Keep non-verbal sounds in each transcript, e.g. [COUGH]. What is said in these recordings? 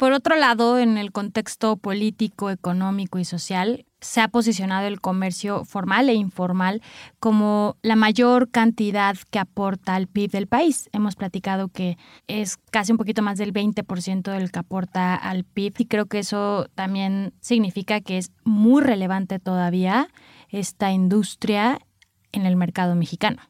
Por otro lado, en el contexto político, económico y social, se ha posicionado el comercio formal e informal como la mayor cantidad que aporta al PIB del país. Hemos platicado que es casi un poquito más del 20% del que aporta al PIB y creo que eso también significa que es muy relevante todavía esta industria en el mercado mexicano.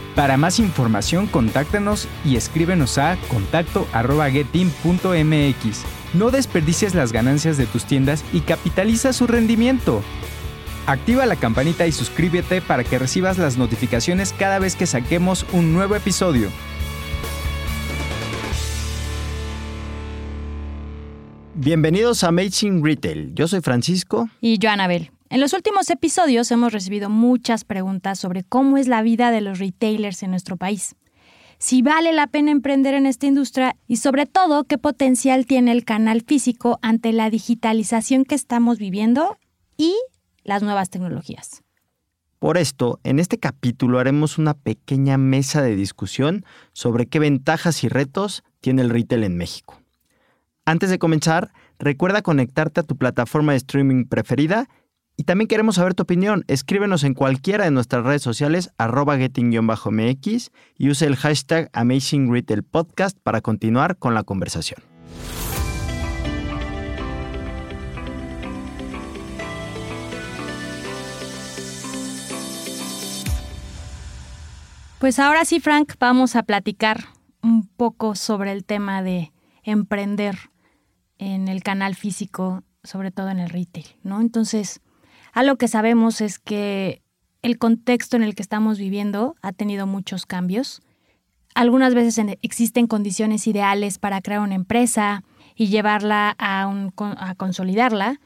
Para más información, contáctanos y escríbenos a contacto.getim.mx. No desperdicies las ganancias de tus tiendas y capitaliza su rendimiento. Activa la campanita y suscríbete para que recibas las notificaciones cada vez que saquemos un nuevo episodio. Bienvenidos a Amazing Retail. Yo soy Francisco. Y yo, Anabel. En los últimos episodios hemos recibido muchas preguntas sobre cómo es la vida de los retailers en nuestro país, si vale la pena emprender en esta industria y sobre todo qué potencial tiene el canal físico ante la digitalización que estamos viviendo y las nuevas tecnologías. Por esto, en este capítulo haremos una pequeña mesa de discusión sobre qué ventajas y retos tiene el retail en México. Antes de comenzar, recuerda conectarte a tu plataforma de streaming preferida y también queremos saber tu opinión. Escríbenos en cualquiera de nuestras redes sociales, arroba getting-mx y use el hashtag Amazing Retail Podcast para continuar con la conversación. Pues ahora sí, Frank, vamos a platicar un poco sobre el tema de emprender en el canal físico, sobre todo en el retail, ¿no? Entonces, algo que sabemos es que el contexto en el que estamos viviendo ha tenido muchos cambios. Algunas veces existen condiciones ideales para crear una empresa y llevarla a, a consolidarla,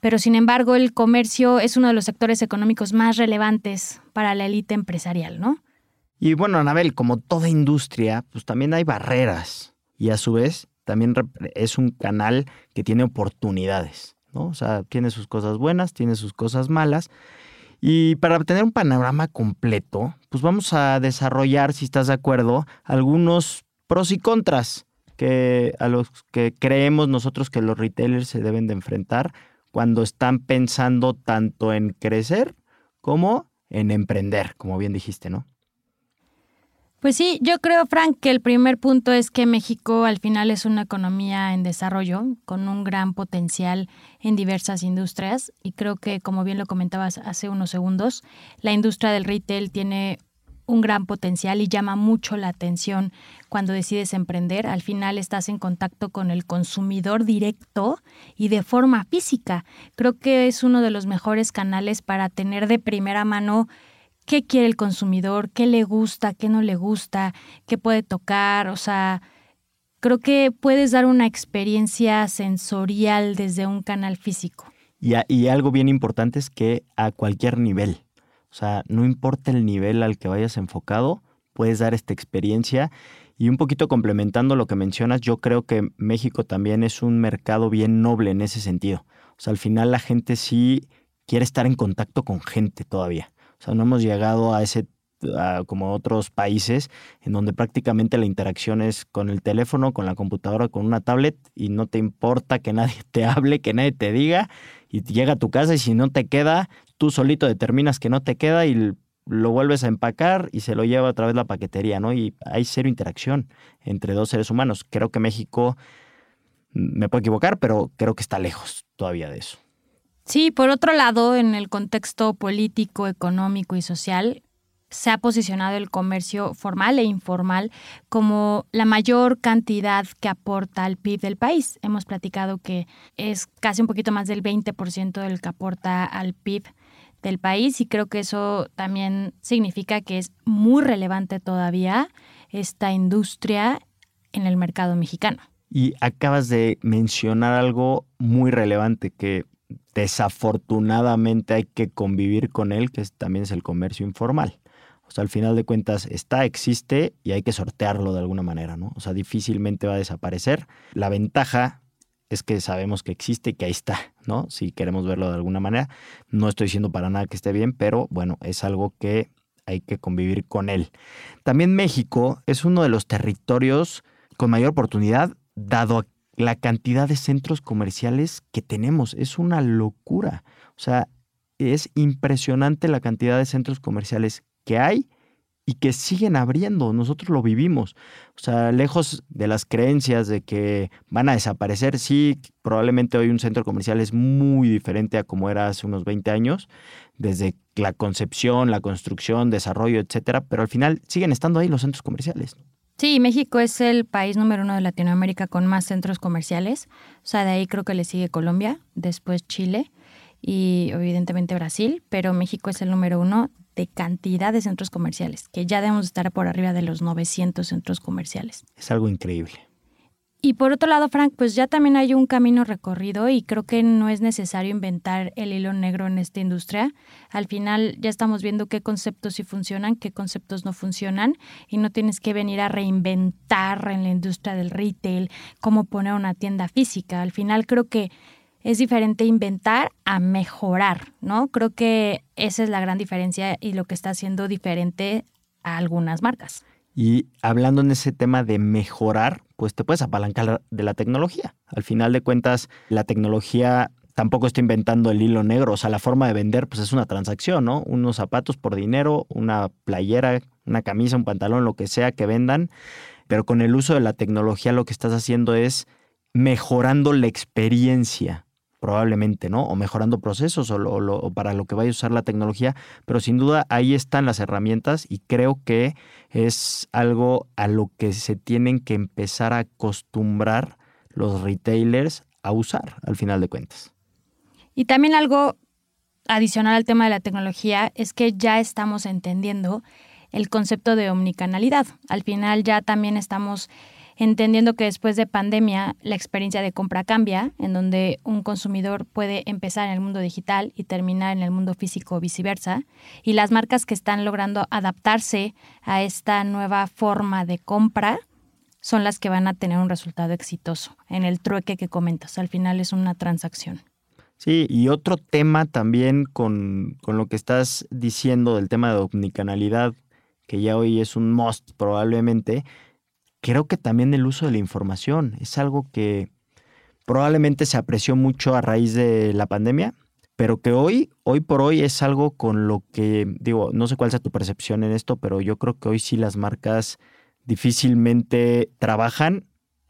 pero sin embargo el comercio es uno de los sectores económicos más relevantes para la élite empresarial, ¿no? Y bueno, Anabel, como toda industria, pues también hay barreras y a su vez también es un canal que tiene oportunidades. O sea, tiene sus cosas buenas, tiene sus cosas malas. Y para obtener un panorama completo, pues vamos a desarrollar, si estás de acuerdo, algunos pros y contras que a los que creemos nosotros que los retailers se deben de enfrentar cuando están pensando tanto en crecer como en emprender, como bien dijiste, ¿no? Pues sí, yo creo, Frank, que el primer punto es que México al final es una economía en desarrollo, con un gran potencial en diversas industrias. Y creo que, como bien lo comentabas hace unos segundos, la industria del retail tiene un gran potencial y llama mucho la atención cuando decides emprender. Al final estás en contacto con el consumidor directo y de forma física. Creo que es uno de los mejores canales para tener de primera mano qué quiere el consumidor, qué le gusta, qué no le gusta, qué puede tocar, o sea, creo que puedes dar una experiencia sensorial desde un canal físico. Y, algo bien importante es que a cualquier nivel, o sea, no importa el nivel al que vayas enfocado, puedes dar esta experiencia. Y un poquito complementando lo que mencionas, yo creo que México también es un mercado bien noble en ese sentido. O sea, al final la gente sí quiere estar en contacto con gente todavía. O sea, no hemos llegado a ese como otros países en donde prácticamente la interacción es con el teléfono, con la computadora, con una tablet y no te importa que nadie te hable, que nadie te diga y llega a tu casa y si no te queda, tú solito determinas que no te queda y lo vuelves a empacar y se lo lleva a través de la paquetería, ¿no? Y hay cero interacción entre dos seres humanos. Creo que México, me puedo equivocar, pero creo que está lejos todavía de eso. Sí, por otro lado, en el contexto político, económico y social, se ha posicionado el comercio formal e informal como la mayor cantidad que aporta al PIB del país. Hemos platicado que es casi un poquito más del 20% del que aporta al PIB del país y creo que eso también significa que es muy relevante todavía esta industria en el mercado mexicano. Y acabas de mencionar algo muy relevante que desafortunadamente hay que convivir con él, que también es el comercio informal. O sea, al final de cuentas está, existe y hay que sortearlo de alguna manera, ¿no? O sea, difícilmente va a desaparecer. La ventaja es que sabemos que existe y que ahí está, ¿no? Si queremos verlo de alguna manera. No estoy diciendo para nada que esté bien, pero bueno, es algo que hay que convivir con él. También México es uno de los territorios con mayor oportunidad, dado la cantidad de centros comerciales que tenemos. Es una locura. O sea, es impresionante la cantidad de centros comerciales que hay y que siguen abriendo. Nosotros lo vivimos. O sea, lejos de las creencias de que van a desaparecer, sí, probablemente hoy un centro comercial es muy diferente a como era hace unos 20 años, desde la concepción, la construcción, desarrollo, etcétera, pero al final siguen estando ahí los centros comerciales. Sí, México es el país número uno de Latinoamérica con más centros comerciales. O sea, de ahí creo que le sigue Colombia, después Chile y evidentemente Brasil, pero México es el número uno de cantidad de centros comerciales, que ya debemos estar por arriba de los 900 centros comerciales. Es algo increíble. Y por otro lado, Frank, pues ya también hay un camino recorrido y creo que no es necesario inventar el hilo negro en esta industria. Al final ya estamos viendo qué conceptos sí funcionan, qué conceptos no funcionan y no tienes que venir a reinventar en la industria del retail cómo poner una tienda física. Al final creo que es diferente inventar a mejorar, ¿no? Creo que esa es la gran diferencia y lo que está haciendo diferente a algunas marcas. Y hablando en ese tema de mejorar, pues te puedes apalancar de la tecnología. Al final de cuentas, la tecnología tampoco está inventando el hilo negro, o sea, la forma de vender pues es una transacción, ¿no? Unos zapatos por dinero, una playera, una camisa, un pantalón, lo que sea que vendan, pero con el uso de la tecnología lo que estás haciendo es mejorando la experiencia probablemente, ¿no? O mejorando procesos o, para lo que vaya a usar la tecnología, pero sin duda ahí están las herramientas y creo que es algo a lo que se tienen que empezar a acostumbrar los retailers a usar al final de cuentas. Y también algo adicional al tema de la tecnología es que ya estamos entendiendo el concepto de omnicanalidad. Al final ya también estamos entendiendo que después de pandemia la experiencia de compra cambia, en donde un consumidor puede empezar en el mundo digital y terminar en el mundo físico o viceversa, y las marcas que están logrando adaptarse a esta nueva forma de compra son las que van a tener un resultado exitoso en el trueque que comentas. Al final es una transacción. Sí, y otro tema también con, con lo que estás diciendo del tema de omnicanalidad, que ya hoy es un must probablemente, creo que también el uso de la información es algo que probablemente se apreció mucho a raíz de la pandemia, pero que hoy, hoy por hoy es algo con lo que, digo, no sé cuál sea tu percepción en esto, pero yo creo que hoy sí las marcas difícilmente trabajan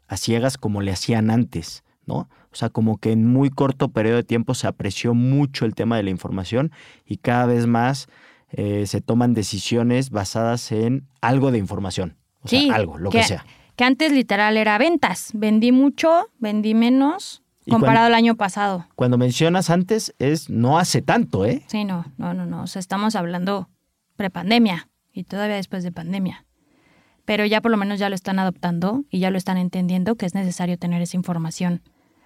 a ciegas como le hacían antes, ¿no? O sea, como que en muy corto periodo de tiempo se apreció mucho el tema de la información y cada vez más eh, se toman decisiones basadas en algo de información sí, algo, lo que, sea. Que antes literal era ventas. Vendí mucho, vendí menos, comparado al año pasado. Cuando mencionas antes es no hace tanto, ¿eh? Sí, no, no, no, no. O sea, estamos hablando prepandemia y todavía después de pandemia. Pero ya por lo menos ya lo están adoptando y ya lo están entendiendo que es necesario tener esa información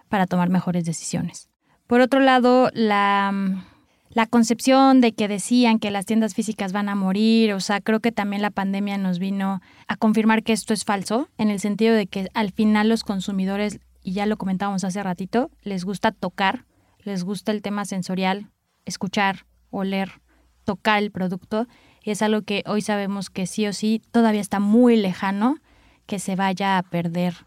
para tomar mejores decisiones. Por otro lado, la la concepción de que decían que las tiendas físicas van a morir, o sea, creo que también la pandemia nos vino a confirmar que esto es falso, en el sentido de que al final los consumidores, y ya lo comentábamos hace ratito, les gusta tocar, les gusta el tema sensorial, escuchar, oler, tocar el producto, y es algo que hoy sabemos que sí o sí todavía está muy lejano que se vaya a perder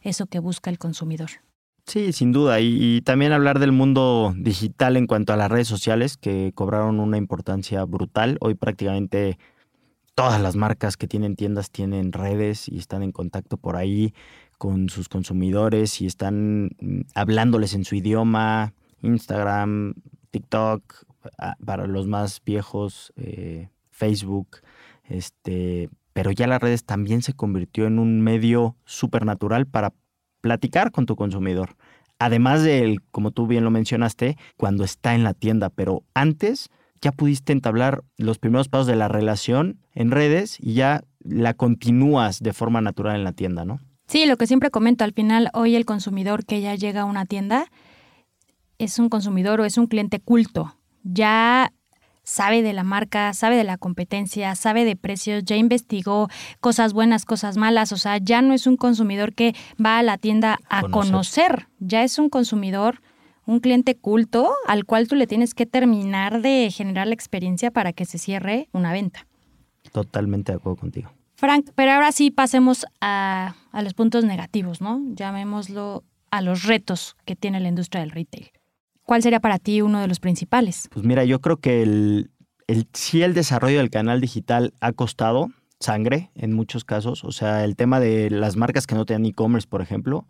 eso que busca el consumidor. Sí, sin duda. Y, también hablar del mundo digital en cuanto a las redes sociales, que cobraron una importancia brutal. Hoy prácticamente todas las marcas que tienen tiendas tienen redes y están en contacto por ahí con sus consumidores y están mm, hablándoles en su idioma, Instagram, TikTok, ah, para los más viejos, eh, Facebook, este, pero ya las redes también se convirtió en un medio supernatural para platicar con tu consumidor. Además del, como tú bien lo mencionaste, cuando está en la tienda, pero antes ya pudiste entablar los primeros pasos de la relación en redes y ya la continúas de forma natural en la tienda, ¿no? Sí, lo que siempre comento, al final hoy el consumidor que ya llega a una tienda es un consumidor o es un cliente culto. Ya sabe de la marca, sabe de la competencia, sabe de precios, ya investigó cosas buenas, cosas malas, o sea, ya no es un consumidor que va a la tienda a conocer, ya es un consumidor, un cliente culto al cual tú le tienes que terminar de generar la experiencia para que se cierre una venta. Totalmente de acuerdo contigo. Frank, pero ahora sí pasemos a, a los puntos negativos, ¿no? Llamémoslo a los retos que tiene la industria del retail. ¿Cuál sería para ti uno de los principales? Pues mira, yo creo que el, el, sí el desarrollo del canal digital ha costado sangre en muchos casos. O sea, el tema de las marcas que no tenían e-commerce, por ejemplo,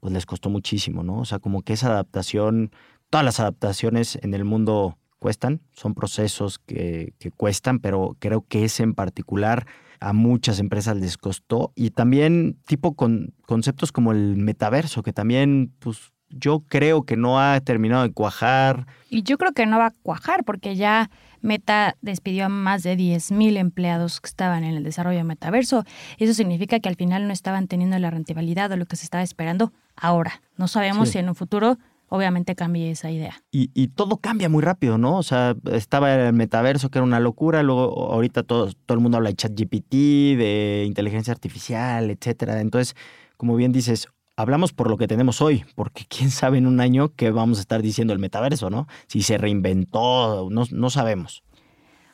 pues les costó muchísimo, ¿no? O sea, como que esa adaptación, todas las adaptaciones en el mundo cuestan, son procesos que, que cuestan, pero creo que ese en particular a muchas empresas les costó. Y también tipo con conceptos como el metaverso, que también pues yo creo que no ha terminado de cuajar. Y yo creo que no va a cuajar porque ya Meta despidió a más de 10.000 empleados que estaban en el desarrollo de metaverso. Eso significa que al final no estaban teniendo la rentabilidad o lo que se estaba esperando ahora. No sabemos si en un futuro obviamente cambie esa idea. Y, y, todo cambia muy rápido, ¿no? O sea, estaba el metaverso que era una locura, luego ahorita todo, todo el mundo habla de ChatGPT, de inteligencia artificial, etcétera. Entonces, como bien dices, hablamos por lo que tenemos hoy, porque quién sabe en un año qué vamos a estar diciendo el metaverso, ¿no? Si se reinventó, no, no sabemos.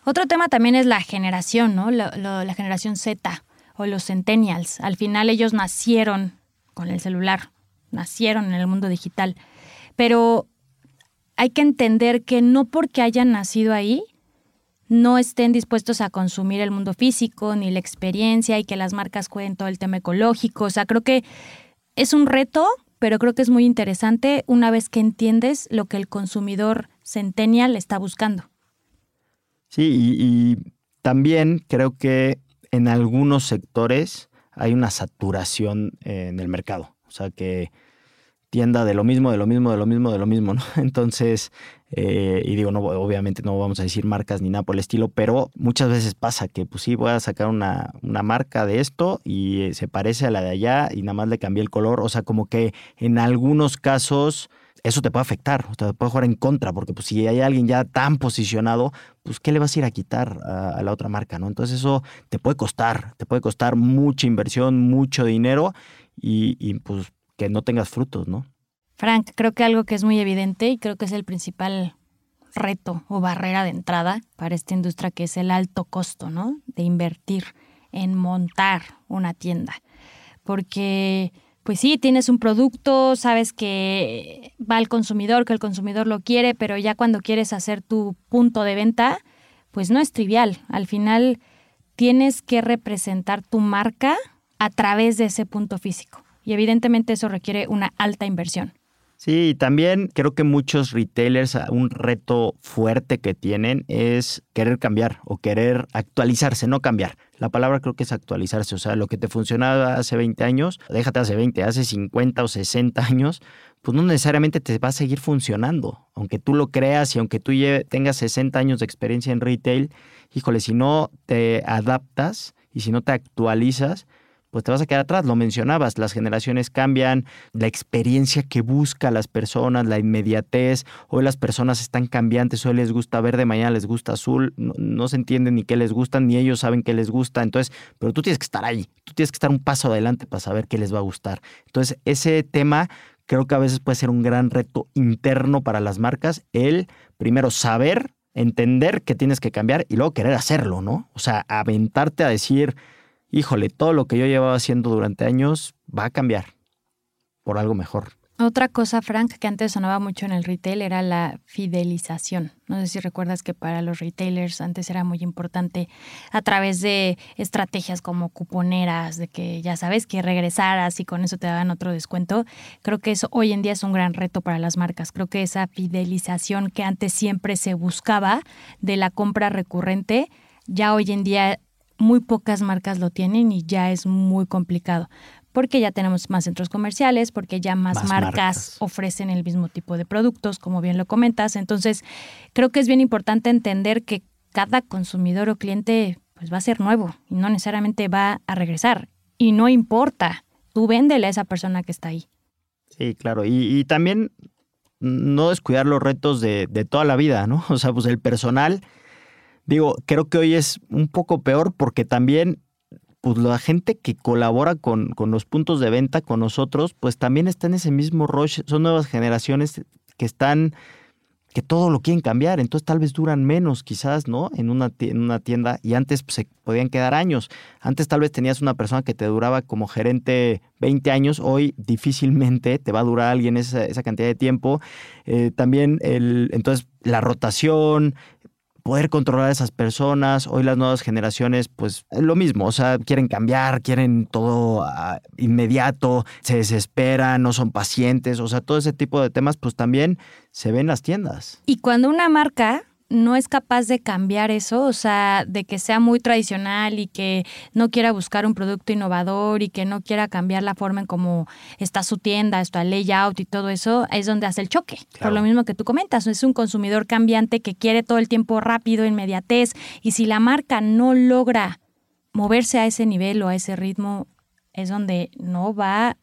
Otro tema también es la generación, ¿no? la generación Z o los centennials. Al final ellos nacieron con el celular, nacieron en el mundo digital. Pero hay que entender que no porque hayan nacido ahí, no estén dispuestos a consumir el mundo físico ni la experiencia y que las marcas cuiden todo el tema ecológico. O sea, creo que es un reto, pero creo que es muy interesante una vez que entiendes lo que el consumidor centennial está buscando. Sí, y, también creo que en algunos sectores hay una saturación en el mercado. O sea que tienda de lo mismo, de lo mismo, de lo mismo, de lo mismo, ¿no? [LAUGHS] Entonces, eh, y digo, no, obviamente no vamos a decir marcas ni nada por el estilo, pero muchas veces pasa que, pues sí, voy a sacar una, una marca de esto y eh, se parece a la de allá y nada más le cambié el color. O sea, como que en algunos casos eso te puede afectar, o te puede jugar en contra, porque pues si hay alguien ya tan posicionado, pues ¿qué le vas a ir a quitar a, la otra marca, no? Entonces eso te puede costar, te puede costar mucha inversión, mucho dinero y, y pues que no tengas frutos, ¿no? Frank, creo que algo que es muy evidente y creo que es el principal reto o barrera de entrada para esta industria que es el alto costo, ¿no? De invertir en montar una tienda. Porque, pues sí, tienes un producto, sabes que va al consumidor, que el consumidor lo quiere, pero ya cuando quieres hacer tu punto de venta, pues no es trivial. Al final tienes que representar tu marca a través de ese punto físico y evidentemente eso requiere una alta inversión. Sí, también creo que muchos retailers, ah, un reto fuerte que tienen es querer cambiar o querer actualizarse, no cambiar. La palabra creo que es actualizarse, o sea, lo que te funcionaba hace 20 años, déjate hace 20, hace 50 o 60 años, pues no necesariamente te va a seguir funcionando. Aunque tú lo creas y aunque tú tengas 60 años de experiencia en retail, híjole, si no te adaptas y si no te actualizas, pues te vas a quedar atrás. Lo mencionabas, las generaciones cambian, la experiencia que busca las personas, la inmediatez. Hoy las personas están cambiantes, hoy les gusta verde, mañana les gusta azul, no, se entiende ni qué les gusta, ni ellos saben qué les gusta. Entonces, pero tú tienes que estar ahí, tú tienes que estar un paso adelante para saber qué les va a gustar. Entonces, ese tema creo que a veces puede ser un gran reto interno para las marcas, el primero saber, entender que tienes que cambiar y luego querer hacerlo, ¿no? O sea, aventarte a decir híjole, todo lo que yo llevaba haciendo durante años va a cambiar por algo mejor. Otra cosa, Frank, que antes sonaba mucho en el retail era la fidelización. No sé si recuerdas que para los retailers antes era muy importante a través de estrategias como cuponeras, de que ya sabes que regresaras y con eso te daban otro descuento. Creo que eso hoy en día es un gran reto para las marcas. Creo que esa fidelización que antes siempre se buscaba de la compra recurrente, ya hoy en día muy pocas marcas lo tienen y ya es muy complicado. Porque ya tenemos más centros comerciales, porque ya más, marcas, ofrecen el mismo tipo de productos, como bien lo comentas. Entonces, creo que es bien importante entender que cada consumidor o cliente pues va a ser nuevo y no necesariamente va a regresar. Y no importa, tú véndele a esa persona que está ahí. Sí, claro. Y, y también no descuidar los retos de, de toda la vida, ¿no? [LAUGHS] O sea, pues el personal, digo, creo que hoy es un poco peor porque también pues la gente que colabora con, con, los puntos de venta con nosotros, pues también está en ese mismo rush. Son nuevas generaciones que están, que todo lo quieren cambiar. Entonces tal vez duran menos quizás, ¿no? En una, en una tienda y antes pues, se podían quedar años. Antes tal vez tenías una persona que te duraba como gerente 20 años. Hoy difícilmente te va a durar alguien esa, esa cantidad de tiempo. Eh, también el, entonces la rotación, poder controlar a esas personas. Hoy las nuevas generaciones, pues es lo mismo, o sea, quieren cambiar, quieren todo uh, inmediato, se desesperan, no son pacientes, o sea, todo ese tipo de temas, pues también se ven en las tiendas. Y cuando una marca no es capaz de cambiar eso, o sea, de que sea muy tradicional y que no quiera buscar un producto innovador y que no quiera cambiar la forma en cómo está su tienda, está layout y todo eso, es donde hace el choque. Claro. Por lo mismo que tú comentas, es un consumidor cambiante que quiere todo el tiempo rápido, inmediatez, y si la marca no logra moverse a ese nivel o a ese ritmo, es donde no va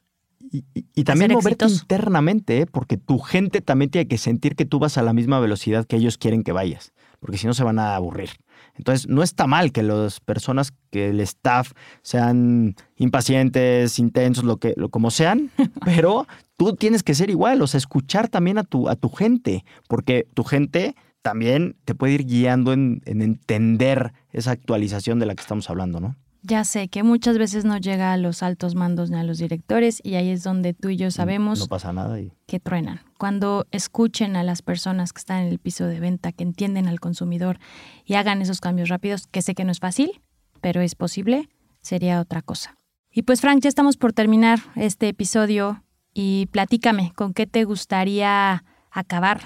y, y, también moverte exitoso. internamente, ¿eh? porque tu gente también tiene que sentir que tú vas a la misma velocidad que ellos quieren que vayas, porque si no se van a aburrir. Entonces, no está mal que las personas, que el staff sean impacientes, intensos, lo que, lo, como sean, [LAUGHS] pero tú tienes que ser igual, o sea, escuchar también a tu, a tu gente, porque tu gente también te puede ir guiando en, en entender esa actualización de la que estamos hablando, ¿no? Ya sé que muchas veces no llega a los altos mandos ni a los directores y ahí es donde tú y yo sabemos no pasa nada y... que truenan. Cuando escuchen a las personas que están en el piso de venta, que entienden al consumidor y hagan esos cambios rápidos, que sé que no es fácil, pero es posible, sería otra cosa. Y pues Frank, ya estamos por terminar este episodio y platícame, ¿con qué te gustaría acabar?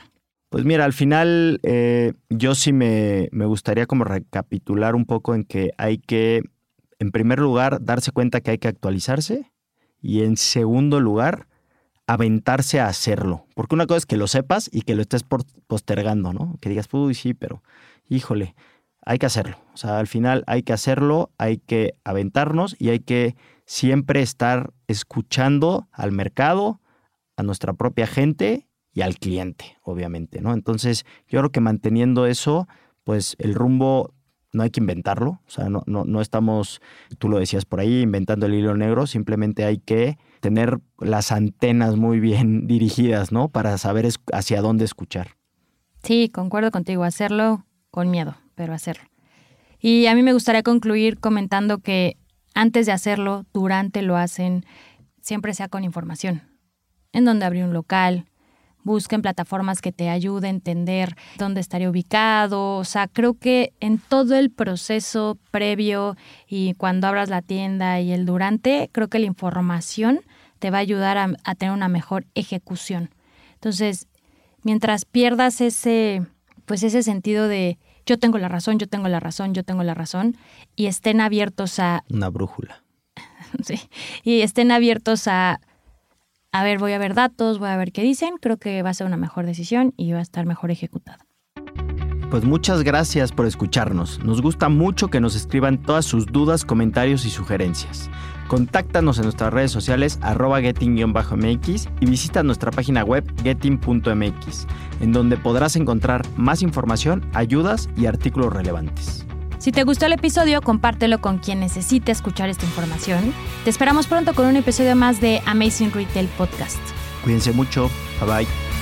Pues mira, al final eh, yo sí me, me gustaría como recapitular un poco en que hay que en primer lugar, darse cuenta que hay que actualizarse y en segundo lugar, aventarse a hacerlo. Porque una cosa es que lo sepas y que lo estés postergando, ¿no? Que digas, uy, sí, pero híjole, hay que hacerlo. O sea, al final hay que hacerlo, hay que aventarnos y hay que siempre estar escuchando al mercado, a nuestra propia gente y al cliente, obviamente, ¿no? Entonces, yo creo que manteniendo eso, pues el rumbo no hay que inventarlo, o sea, no, no, no estamos, tú lo decías por ahí, inventando el hilo negro, simplemente hay que tener las antenas muy bien [LAUGHS] dirigidas, ¿no? Para saber hacia dónde escuchar. Sí, concuerdo contigo, hacerlo con miedo, pero hacerlo. Y a mí me gustaría concluir comentando que antes de hacerlo, durante lo hacen, siempre sea con información. En dónde abrir un local, busquen plataformas que te ayuden a entender dónde estaría ubicado. O sea, creo que en todo el proceso previo y cuando abras la tienda y el durante, creo que la información te va a ayudar a, a tener una mejor ejecución. Entonces, mientras pierdas ese, pues ese sentido de yo tengo la razón, yo tengo la razón, yo tengo la razón, y estén abiertos a... Una brújula. [LAUGHS] sí, y estén abiertos a a ver, voy a ver datos, voy a ver qué dicen, creo que va a ser una mejor decisión y va a estar mejor ejecutada. Pues muchas gracias por escucharnos. Nos gusta mucho que nos escriban todas sus dudas, comentarios y sugerencias. Contáctanos en nuestras redes sociales arroba getting-mx y visita nuestra página web getting.mx, en donde podrás encontrar más información, ayudas y artículos relevantes. Si te gustó el episodio, compártelo con quien necesite escuchar esta información. Te esperamos pronto con un episodio más de Amazing Retail Podcast. Cuídense mucho. Bye bye.